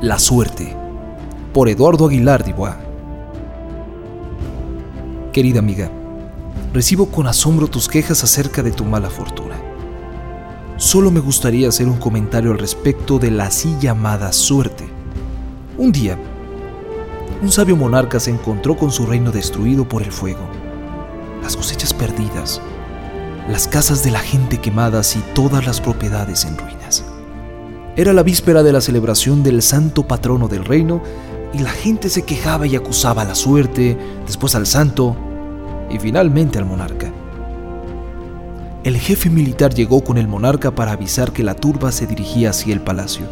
La suerte, por Eduardo Aguilar Dubois. Querida amiga, recibo con asombro tus quejas acerca de tu mala fortuna. Solo me gustaría hacer un comentario al respecto de la así llamada suerte. Un día, un sabio monarca se encontró con su reino destruido por el fuego, las cosechas perdidas, las casas de la gente quemadas y todas las propiedades en ruinas. Era la víspera de la celebración del santo patrono del reino y la gente se quejaba y acusaba a la suerte, después al santo y finalmente al monarca. El jefe militar llegó con el monarca para avisar que la turba se dirigía hacia el palacio,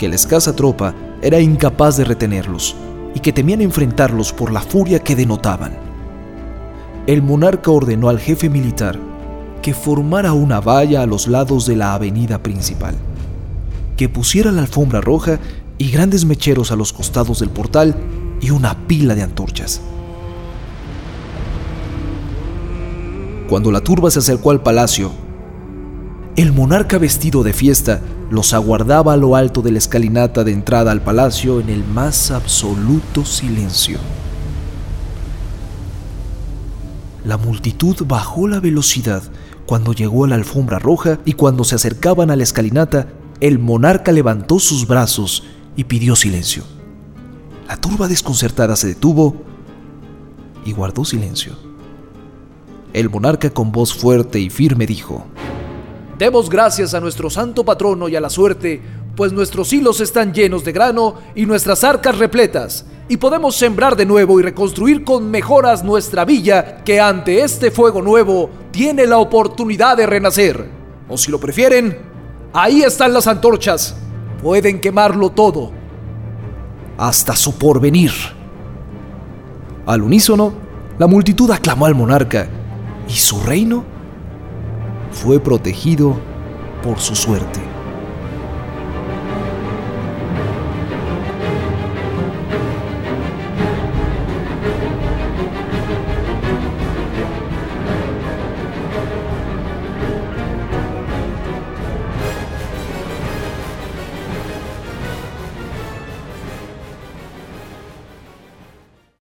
que la escasa tropa era incapaz de retenerlos y que temían enfrentarlos por la furia que denotaban. El monarca ordenó al jefe militar que formara una valla a los lados de la avenida principal que pusiera la alfombra roja y grandes mecheros a los costados del portal y una pila de antorchas. Cuando la turba se acercó al palacio, el monarca vestido de fiesta los aguardaba a lo alto de la escalinata de entrada al palacio en el más absoluto silencio. La multitud bajó la velocidad cuando llegó a la alfombra roja y cuando se acercaban a la escalinata el monarca levantó sus brazos y pidió silencio. La turba desconcertada se detuvo y guardó silencio. El monarca con voz fuerte y firme dijo, Demos gracias a nuestro santo patrono y a la suerte, pues nuestros hilos están llenos de grano y nuestras arcas repletas, y podemos sembrar de nuevo y reconstruir con mejoras nuestra villa que ante este fuego nuevo tiene la oportunidad de renacer. O si lo prefieren, Ahí están las antorchas. Pueden quemarlo todo. Hasta su porvenir. Al unísono, la multitud aclamó al monarca y su reino fue protegido por su suerte.